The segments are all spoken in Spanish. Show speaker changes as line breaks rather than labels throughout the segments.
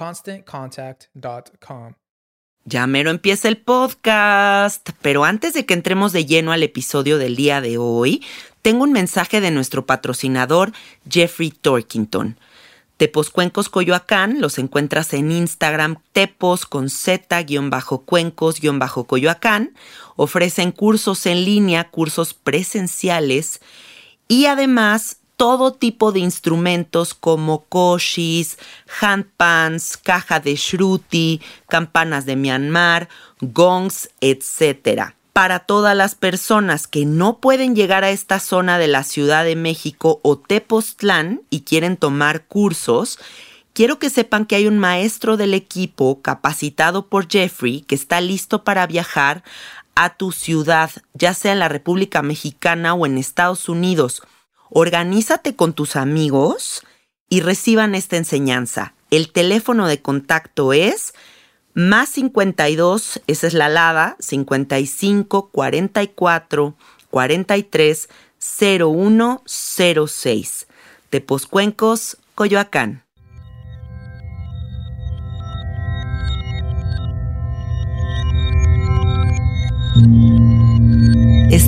ConstantContact.com.
Ya mero empieza el podcast, pero antes de que entremos de lleno al episodio del día de hoy, tengo un mensaje de nuestro patrocinador Jeffrey Torkington. Tepos Cuencos Coyoacán los encuentras en Instagram tepos con z-cuencos-coyoacán. Ofrecen cursos en línea, cursos presenciales y además todo tipo de instrumentos como koshis, handpans, caja de shruti, campanas de Myanmar, gongs, etc para todas las personas que no pueden llegar a esta zona de la Ciudad de México o Tepoztlán y quieren tomar cursos, quiero que sepan que hay un maestro del equipo capacitado por Jeffrey que está listo para viajar a tu ciudad, ya sea en la República Mexicana o en Estados Unidos. Organízate con tus amigos y reciban esta enseñanza. El teléfono de contacto es más 52, esa es la alada, 55 44 43 0106. Tepozcuencos, Coyoacán.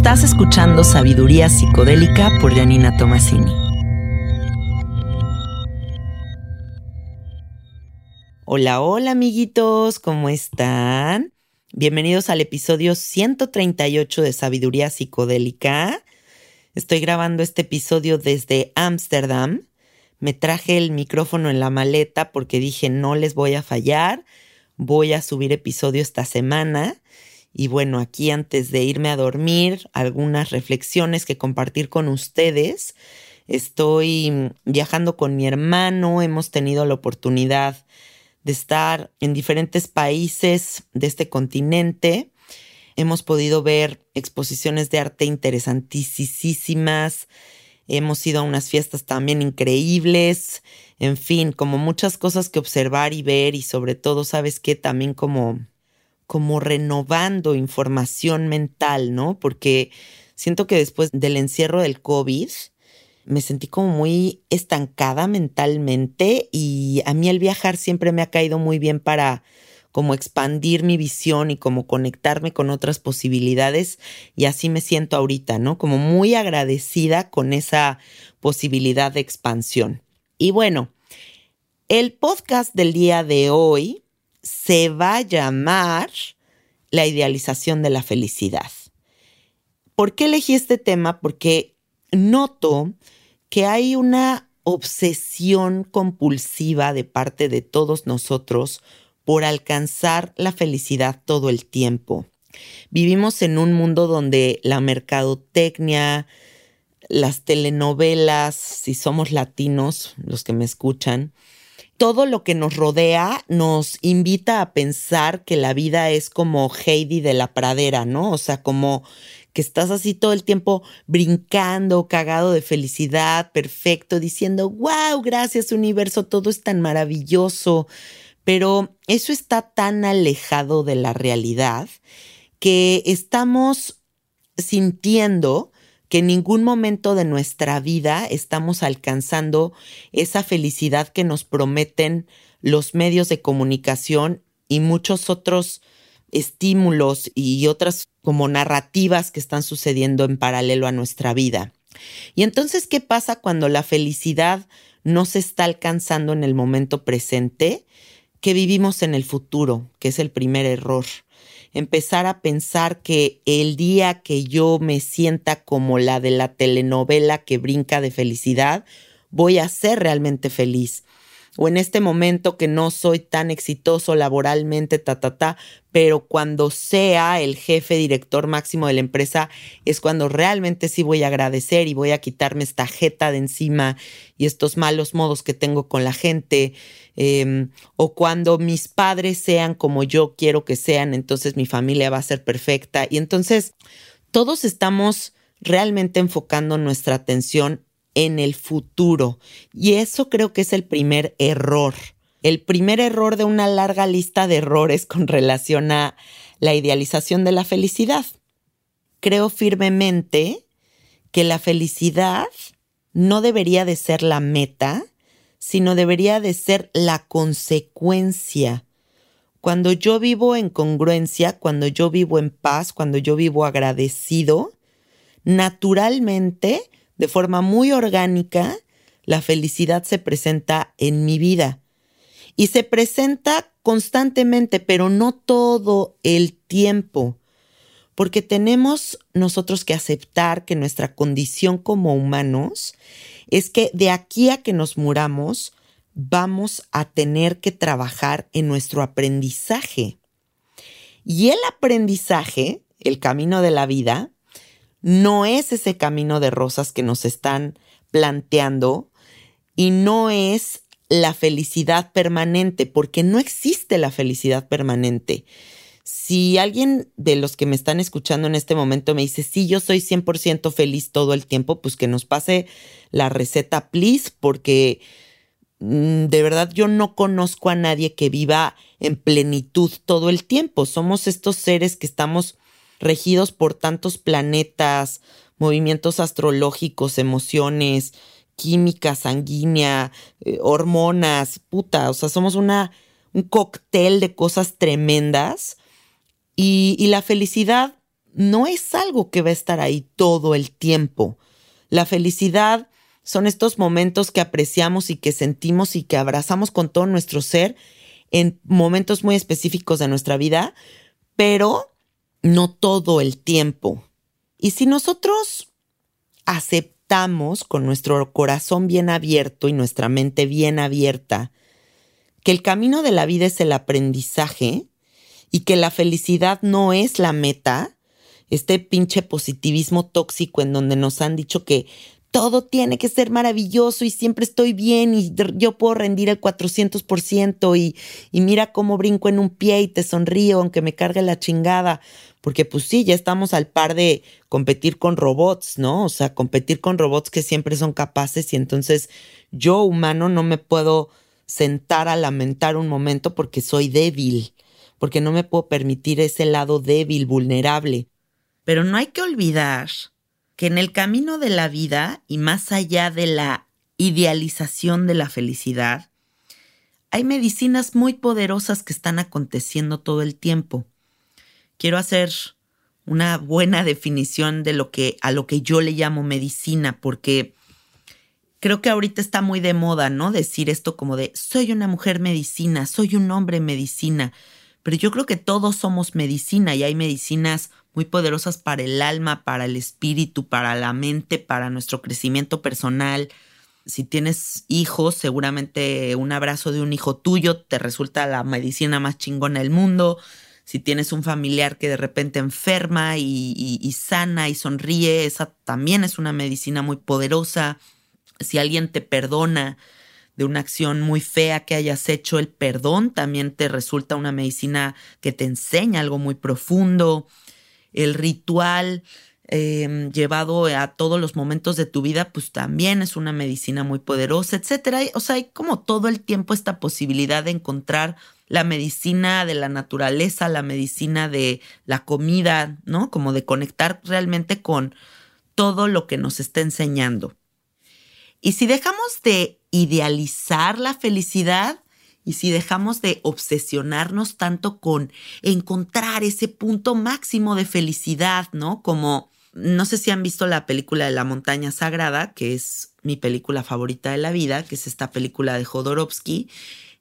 Estás escuchando Sabiduría Psicodélica por Janina Tomasini. Hola, hola amiguitos, ¿cómo están? Bienvenidos al episodio 138 de Sabiduría Psicodélica. Estoy grabando este episodio desde Ámsterdam. Me traje el micrófono en la maleta porque dije no les voy a fallar. Voy a subir episodio esta semana. Y bueno, aquí antes de irme a dormir, algunas reflexiones que compartir con ustedes. Estoy viajando con mi hermano, hemos tenido la oportunidad de estar en diferentes países de este continente. Hemos podido ver exposiciones de arte interesantísimas. Hemos ido a unas fiestas también increíbles. En fin, como muchas cosas que observar y ver y sobre todo, ¿sabes qué? También como, como renovando información mental, ¿no? Porque siento que después del encierro del COVID, me sentí como muy estancada mentalmente y a mí el viajar siempre me ha caído muy bien para como expandir mi visión y como conectarme con otras posibilidades y así me siento ahorita, ¿no? Como muy agradecida con esa posibilidad de expansión. Y bueno, el podcast del día de hoy se va a llamar La idealización de la felicidad. ¿Por qué elegí este tema? Porque noto que hay una obsesión compulsiva de parte de todos nosotros por alcanzar la felicidad todo el tiempo. Vivimos en un mundo donde la mercadotecnia, las telenovelas, si somos latinos, los que me escuchan, todo lo que nos rodea nos invita a pensar que la vida es como Heidi de la pradera, ¿no? O sea, como que estás así todo el tiempo brincando, cagado de felicidad, perfecto, diciendo, wow, gracias universo, todo es tan maravilloso. Pero eso está tan alejado de la realidad que estamos sintiendo que en ningún momento de nuestra vida estamos alcanzando esa felicidad que nos prometen los medios de comunicación y muchos otros estímulos y otras como narrativas que están sucediendo en paralelo a nuestra vida. Y entonces, ¿qué pasa cuando la felicidad no se está alcanzando en el momento presente? Que vivimos en el futuro, que es el primer error. Empezar a pensar que el día que yo me sienta como la de la telenovela que brinca de felicidad, voy a ser realmente feliz. O en este momento que no soy tan exitoso laboralmente, ta, ta, ta, pero cuando sea el jefe director máximo de la empresa es cuando realmente sí voy a agradecer y voy a quitarme esta jeta de encima y estos malos modos que tengo con la gente. Em, o cuando mis padres sean como yo quiero que sean, entonces mi familia va a ser perfecta. Y entonces todos estamos realmente enfocando nuestra atención en el futuro. Y eso creo que es el primer error. El primer error de una larga lista de errores con relación a la idealización de la felicidad. Creo firmemente que la felicidad no debería de ser la meta, sino debería de ser la consecuencia. Cuando yo vivo en congruencia, cuando yo vivo en paz, cuando yo vivo agradecido, naturalmente de forma muy orgánica, la felicidad se presenta en mi vida. Y se presenta constantemente, pero no todo el tiempo. Porque tenemos nosotros que aceptar que nuestra condición como humanos es que de aquí a que nos muramos, vamos a tener que trabajar en nuestro aprendizaje. Y el aprendizaje, el camino de la vida, no es ese camino de rosas que nos están planteando y no es la felicidad permanente, porque no existe la felicidad permanente. Si alguien de los que me están escuchando en este momento me dice, sí, yo soy 100% feliz todo el tiempo, pues que nos pase la receta, please, porque mm, de verdad yo no conozco a nadie que viva en plenitud todo el tiempo. Somos estos seres que estamos regidos por tantos planetas, movimientos astrológicos, emociones, química sanguínea, eh, hormonas, puta, o sea, somos una, un cóctel de cosas tremendas y, y la felicidad no es algo que va a estar ahí todo el tiempo. La felicidad son estos momentos que apreciamos y que sentimos y que abrazamos con todo nuestro ser en momentos muy específicos de nuestra vida, pero no todo el tiempo. Y si nosotros aceptamos con nuestro corazón bien abierto y nuestra mente bien abierta que el camino de la vida es el aprendizaje y que la felicidad no es la meta, este pinche positivismo tóxico en donde nos han dicho que todo tiene que ser maravilloso y siempre estoy bien y yo puedo rendir el 400% y, y mira cómo brinco en un pie y te sonrío aunque me cargue la chingada porque pues sí, ya estamos al par de competir con robots, ¿no? O sea, competir con robots que siempre son capaces y entonces yo humano no me puedo sentar a lamentar un momento porque soy débil, porque no me puedo permitir ese lado débil, vulnerable. Pero no hay que olvidar que en el camino de la vida y más allá de la idealización de la felicidad, hay medicinas muy poderosas que están aconteciendo todo el tiempo quiero hacer una buena definición de lo que a lo que yo le llamo medicina, porque creo que ahorita está muy de moda, ¿no? Decir esto como de soy una mujer medicina, soy un hombre medicina, pero yo creo que todos somos medicina y hay medicinas muy poderosas para el alma, para el espíritu, para la mente, para nuestro crecimiento personal. si tienes hijos, seguramente un abrazo de un hijo tuyo te resulta la medicina más chingona del mundo. Si tienes un familiar que de repente enferma y, sana y sonríe, esa también es una medicina muy poderosa. Si alguien te perdona de una acción muy fea que hayas hecho, el perdón también te resulta una medicina que te enseña algo muy profundo. El ritual Em, llevado a todos los momentos de tu vida, pues también es una medicina muy poderosa, etcétera. O sea, hay como todo el tiempo esta posibilidad de encontrar la medicina de la naturaleza, la medicina de la comida, ¿no? Como de conectar realmente con todo lo que nos está enseñando. Y si dejamos de idealizar la felicidad, y si dejamos de obsesionarnos tanto con encontrar ese punto máximo de felicidad, ¿no? Como no sé si han visto la película de La montaña sagrada, que es mi película favorita de la vida, que es esta película de Jodorowsky,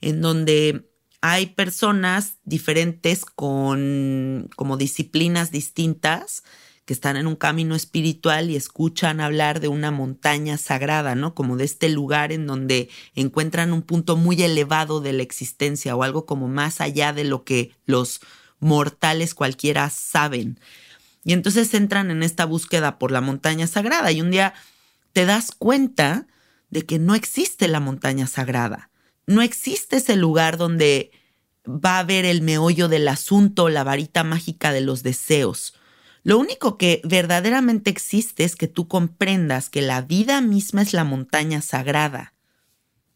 en donde hay personas diferentes con como disciplinas distintas que están en un camino espiritual y escuchan hablar de una montaña sagrada, ¿no? Como de este lugar en donde encuentran un punto muy elevado de la existencia o algo como más allá de lo que los mortales cualquiera saben. Y entonces entran en esta búsqueda por la montaña sagrada y un día te das cuenta de que no existe la montaña sagrada. No existe ese lugar donde va a haber el meollo del asunto, la varita mágica de los deseos. Lo único que verdaderamente existe es que tú comprendas que la vida misma es la montaña sagrada,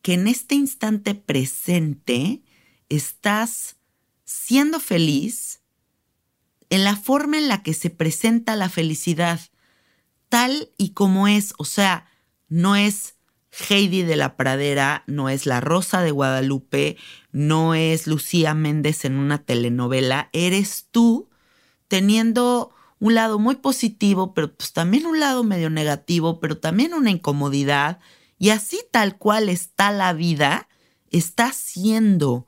que en este instante presente estás siendo feliz en la forma en la que se presenta la felicidad, tal y como es, o sea, no es Heidi de la Pradera, no es la Rosa de Guadalupe, no es Lucía Méndez en una telenovela, eres tú teniendo un lado muy positivo, pero pues también un lado medio negativo, pero también una incomodidad, y así tal cual está la vida, está siendo.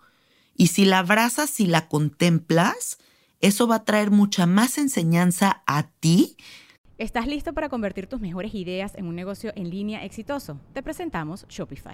Y si la abrazas y la contemplas, eso va a traer mucha más enseñanza a ti.
¿Estás listo para convertir tus mejores ideas en un negocio en línea exitoso? Te presentamos Shopify.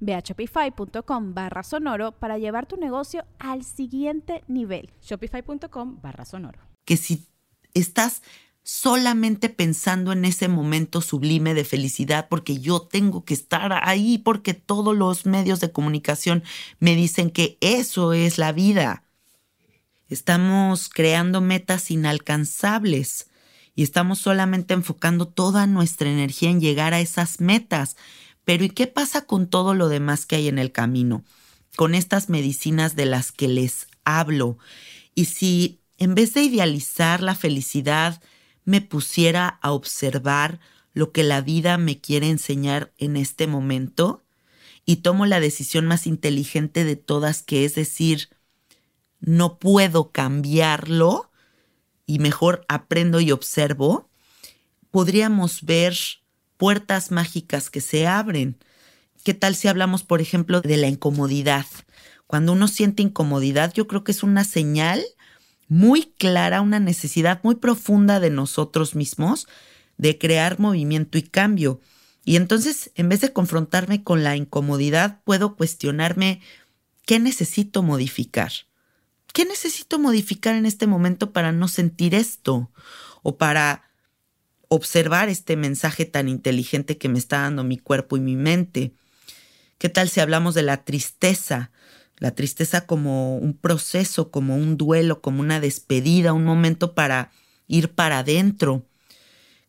Ve a shopify.com barra sonoro para llevar tu negocio al siguiente nivel.
Shopify.com barra sonoro.
Que si estás solamente pensando en ese momento sublime de felicidad porque yo tengo que estar ahí porque todos los medios de comunicación me dicen que eso es la vida. Estamos creando metas inalcanzables y estamos solamente enfocando toda nuestra energía en llegar a esas metas. Pero ¿y qué pasa con todo lo demás que hay en el camino? Con estas medicinas de las que les hablo. Y si en vez de idealizar la felicidad, me pusiera a observar lo que la vida me quiere enseñar en este momento y tomo la decisión más inteligente de todas, que es decir, no puedo cambiarlo y mejor aprendo y observo, podríamos ver puertas mágicas que se abren. ¿Qué tal si hablamos, por ejemplo, de la incomodidad? Cuando uno siente incomodidad, yo creo que es una señal muy clara, una necesidad muy profunda de nosotros mismos de crear movimiento y cambio. Y entonces, en vez de confrontarme con la incomodidad, puedo cuestionarme qué necesito modificar. ¿Qué necesito modificar en este momento para no sentir esto? O para observar este mensaje tan inteligente que me está dando mi cuerpo y mi mente. ¿Qué tal si hablamos de la tristeza? La tristeza como un proceso, como un duelo, como una despedida, un momento para ir para adentro.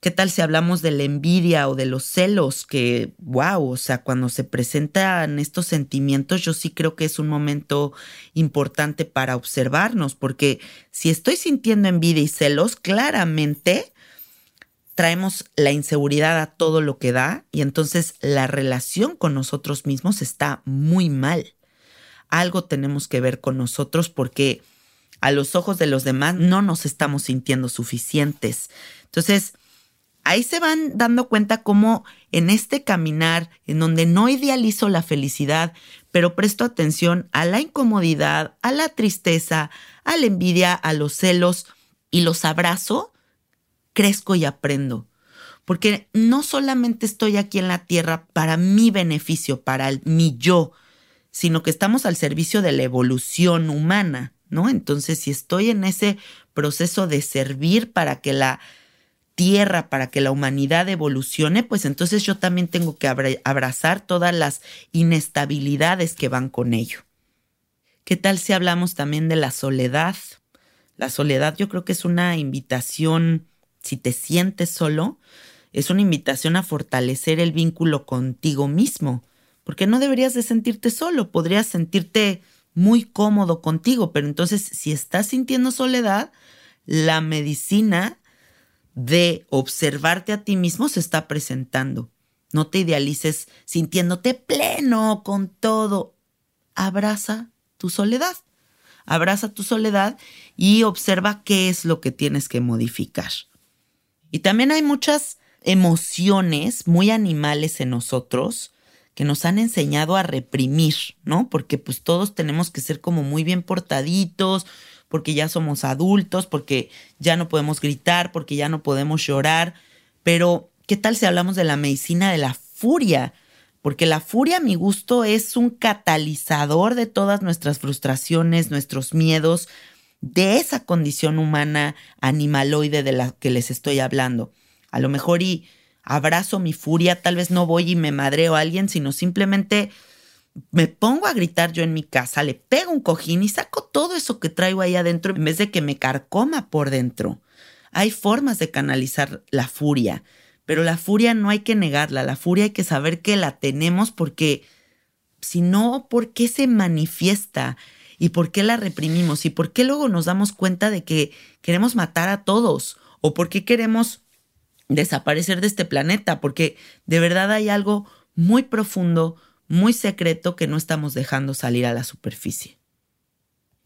¿Qué tal si hablamos de la envidia o de los celos? Que, wow, o sea, cuando se presentan estos sentimientos, yo sí creo que es un momento importante para observarnos, porque si estoy sintiendo envidia y celos, claramente traemos la inseguridad a todo lo que da y entonces la relación con nosotros mismos está muy mal. Algo tenemos que ver con nosotros porque a los ojos de los demás no nos estamos sintiendo suficientes. Entonces, ahí se van dando cuenta cómo en este caminar, en donde no idealizo la felicidad, pero presto atención a la incomodidad, a la tristeza, a la envidia, a los celos y los abrazo, crezco y aprendo. Porque no solamente estoy aquí en la tierra para mi beneficio, para mi yo, sino que estamos al servicio de la evolución humana, ¿no? Entonces, si estoy en ese proceso de servir para que la tierra para que la humanidad evolucione, pues entonces yo también tengo que abrazar todas las inestabilidades que van con ello. ¿Qué tal si hablamos también de la soledad? La soledad yo creo que es una invitación, si te sientes solo, es una invitación a fortalecer el vínculo contigo mismo, porque no deberías de sentirte solo, podrías sentirte muy cómodo contigo, pero entonces si estás sintiendo soledad, la medicina de observarte a ti mismo se está presentando. No te idealices sintiéndote pleno con todo. Abraza tu soledad. Abraza tu soledad y observa qué es lo que tienes que modificar. Y también hay muchas emociones muy animales en nosotros que nos han enseñado a reprimir, ¿no? Porque pues todos tenemos que ser como muy bien portaditos, porque ya somos adultos, porque ya no podemos gritar, porque ya no podemos llorar. Pero, ¿qué tal si hablamos de la medicina de la furia? Porque la furia, a mi gusto, es un catalizador de todas nuestras frustraciones, nuestros miedos, de esa condición humana animaloide de la que les estoy hablando. A lo mejor y abrazo mi furia, tal vez no voy y me madreo a alguien, sino simplemente me pongo a gritar yo en mi casa, le pego un cojín y saco todo eso que traigo ahí adentro en vez de que me carcoma por dentro. Hay formas de canalizar la furia, pero la furia no hay que negarla, la furia hay que saber que la tenemos porque si no, ¿por qué se manifiesta? ¿Y por qué la reprimimos? ¿Y por qué luego nos damos cuenta de que queremos matar a todos? ¿O por qué queremos desaparecer de este planeta? Porque de verdad hay algo muy profundo, muy secreto que no estamos dejando salir a la superficie.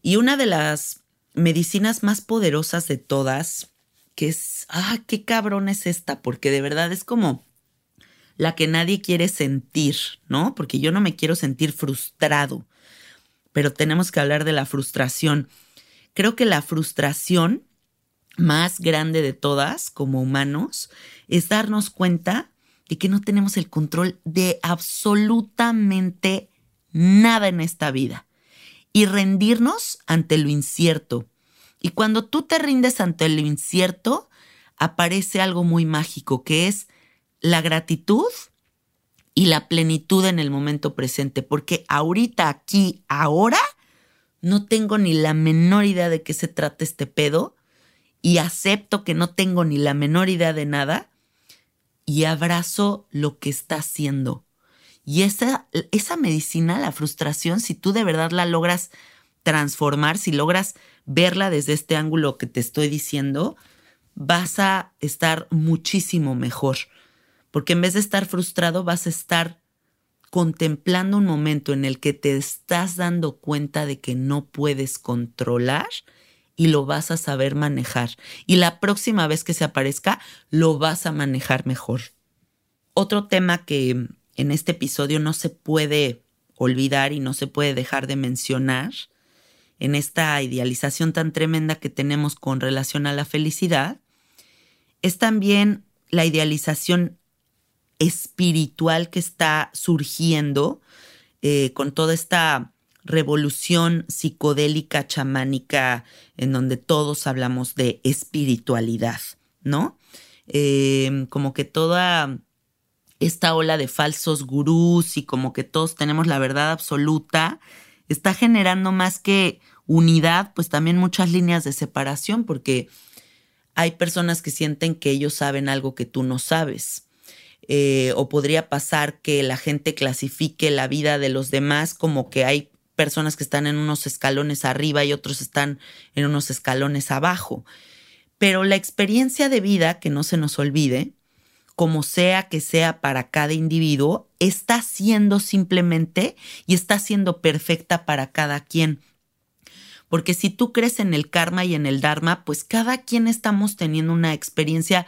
Y una de las medicinas más poderosas de todas, que es, ah, qué cabrón es esta, porque de verdad es como la que nadie quiere sentir, ¿no? Porque yo no me quiero sentir frustrado, pero tenemos que hablar de la frustración. Creo que la frustración más grande de todas como humanos es darnos cuenta de que no tenemos el control de absolutamente nada en esta vida y rendirnos ante lo incierto. Y cuando tú te rindes ante lo incierto, aparece algo muy mágico, que es la gratitud y la plenitud en el momento presente, porque ahorita, aquí, ahora, no tengo ni la menor idea de qué se trata este pedo y acepto que no tengo ni la menor idea de nada y abrazo lo que está haciendo. Y esa, esa medicina, la frustración, si tú de verdad la logras transformar, si logras verla desde este ángulo que te estoy diciendo, vas a estar muchísimo mejor. Porque en vez de estar frustrado, vas a estar contemplando un momento en el que te estás dando cuenta de que no puedes controlar y lo vas a saber manejar. Y la próxima vez que se aparezca, lo vas a manejar mejor. Otro tema que en este episodio no se puede olvidar y no se puede dejar de mencionar en esta idealización tan tremenda que tenemos con relación a la felicidad, es también la idealización espiritual que está surgiendo eh, con toda esta revolución psicodélica chamánica en donde todos hablamos de espiritualidad, ¿no? Eh, como que toda esta ola de falsos gurús y como que todos tenemos la verdad absoluta, está generando más que unidad, pues también muchas líneas de separación, porque hay personas que sienten que ellos saben algo que tú no sabes. Eh, o podría pasar que la gente clasifique la vida de los demás como que hay personas que están en unos escalones arriba y otros están en unos escalones abajo. Pero la experiencia de vida, que no se nos olvide, como sea que sea para cada individuo, está siendo simplemente y está siendo perfecta para cada quien. Porque si tú crees en el karma y en el dharma, pues cada quien estamos teniendo una experiencia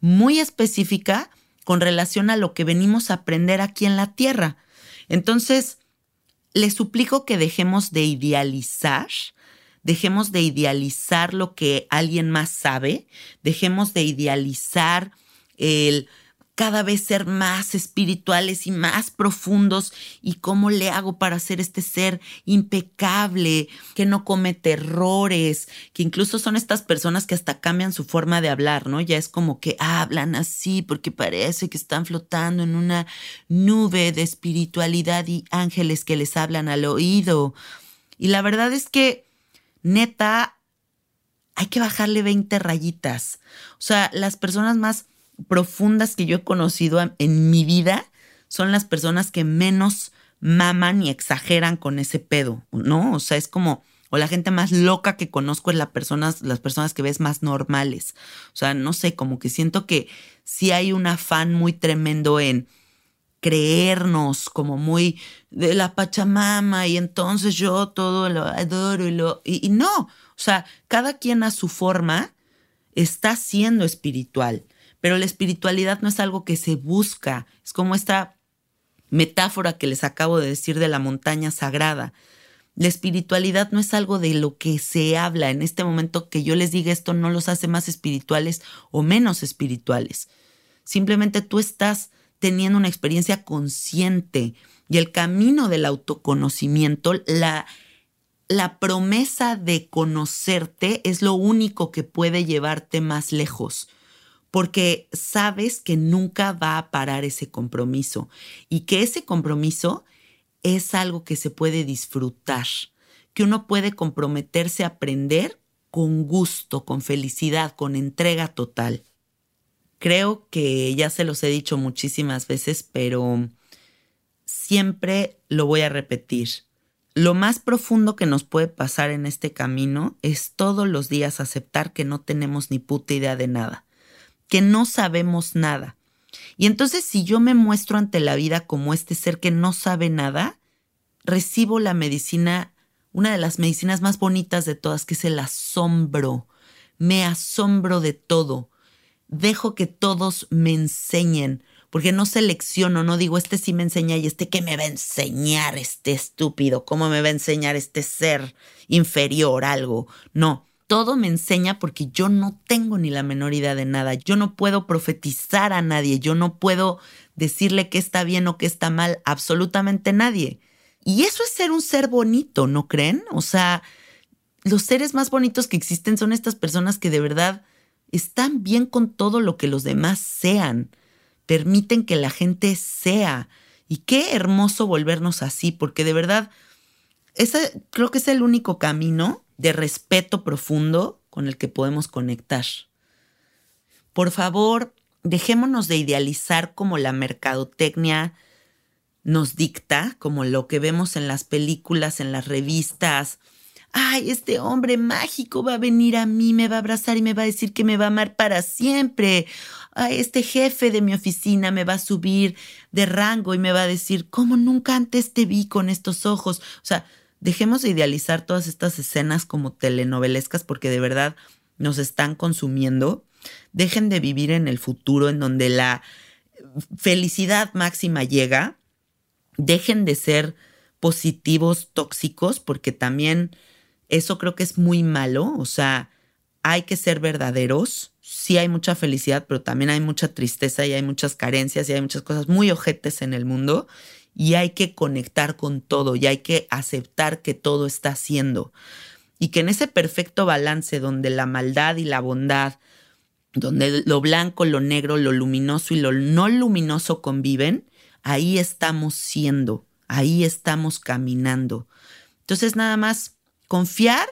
muy específica con relación a lo que venimos a aprender aquí en la Tierra. Entonces, les suplico que dejemos de idealizar, dejemos de idealizar lo que alguien más sabe, dejemos de idealizar el cada vez ser más espirituales y más profundos y cómo le hago para ser este ser impecable, que no comete errores, que incluso son estas personas que hasta cambian su forma de hablar, ¿no? Ya es como que hablan así porque parece que están flotando en una nube de espiritualidad y ángeles que les hablan al oído. Y la verdad es que, neta, hay que bajarle 20 rayitas. O sea, las personas más profundas que yo he conocido en mi vida son las personas que menos maman y exageran con ese pedo, ¿no? O sea, es como, o la gente más loca que conozco es la personas, las personas que ves más normales. O sea, no sé, como que siento que sí hay un afán muy tremendo en creernos como muy de la Pachamama y entonces yo todo lo adoro y lo... y no, o sea, cada quien a su forma está siendo espiritual. Pero la espiritualidad no es algo que se busca, es como esta metáfora que les acabo de decir de la montaña sagrada. La espiritualidad no es algo de lo que se habla. En este momento que yo les diga esto no los hace más espirituales o menos espirituales. Simplemente tú estás teniendo una experiencia consciente y el camino del autoconocimiento, la, la promesa de conocerte es lo único que puede llevarte más lejos porque sabes que nunca va a parar ese compromiso y que ese compromiso es algo que se puede disfrutar, que uno puede comprometerse a aprender con gusto, con felicidad, con entrega total. Creo que ya se los he dicho muchísimas veces, pero siempre lo voy a repetir. Lo más profundo que nos puede pasar en este camino es todos los días aceptar que no tenemos ni puta idea de nada que no sabemos nada. Y entonces si yo me muestro ante la vida como este ser que no sabe nada, recibo la medicina, una de las medicinas más bonitas de todas, que es el asombro. Me asombro de todo. Dejo que todos me enseñen, porque no selecciono, no digo, este sí me enseña y este que me va a enseñar, este estúpido, cómo me va a enseñar este ser inferior algo. No, todo me enseña porque yo no tengo ni la menor idea de nada. Yo no puedo profetizar a nadie, yo no puedo decirle que está bien o que está mal absolutamente nadie. Y eso es ser un ser bonito, ¿no creen? O sea, los seres más bonitos que existen son estas personas que de verdad están bien con todo lo que los demás sean, permiten que la gente sea. Y qué hermoso volvernos así, porque de verdad, creo que es el único camino de respeto profundo con el que podemos conectar. Por favor, dejémonos de idealizar como la mercadotecnia nos dicta, como lo que vemos en las películas, en las revistas. Ay, este hombre mágico va a venir a mí, me va a abrazar y me va a decir que me va a amar para siempre. Ay, este jefe de mi oficina me va a subir de rango y me va a decir, ¿cómo nunca antes te vi con estos ojos? O sea, Dejemos de idealizar todas estas escenas como telenovelescas porque de verdad nos están consumiendo. Dejen de vivir en el futuro en donde la felicidad máxima llega. Dejen de ser positivos tóxicos porque también eso creo que es muy malo. O sea, hay que ser verdaderos. Sí hay mucha felicidad, pero también hay mucha tristeza y hay muchas carencias y hay muchas cosas muy ojetes en el mundo y hay que conectar con todo y hay que aceptar que todo está haciendo. Y que en ese perfecto balance donde la maldad y la bondad, donde lo blanco, lo negro, lo luminoso y lo no luminoso conviven, ahí estamos siendo, ahí estamos caminando. Entonces nada más confiar,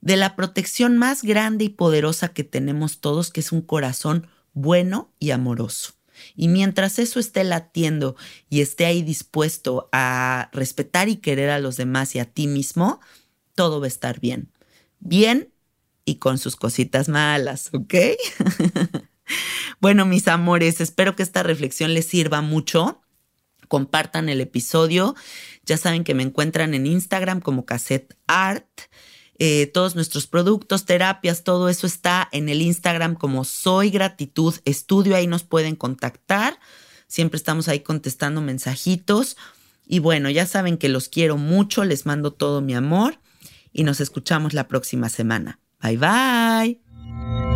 de la protección más grande y poderosa que tenemos todos, que es un corazón bueno y amoroso. Y mientras eso esté latiendo y esté ahí dispuesto a respetar y querer a los demás y a ti mismo, todo va a estar bien. Bien y con sus cositas malas, ¿ok? bueno, mis amores, espero que esta reflexión les sirva mucho. Compartan el episodio. Ya saben que me encuentran en Instagram como Cassette Art. Eh, todos nuestros productos, terapias, todo eso está en el Instagram como Soy Gratitud Estudio. Ahí nos pueden contactar. Siempre estamos ahí contestando mensajitos. Y bueno, ya saben que los quiero mucho. Les mando todo mi amor y nos escuchamos la próxima semana. Bye bye.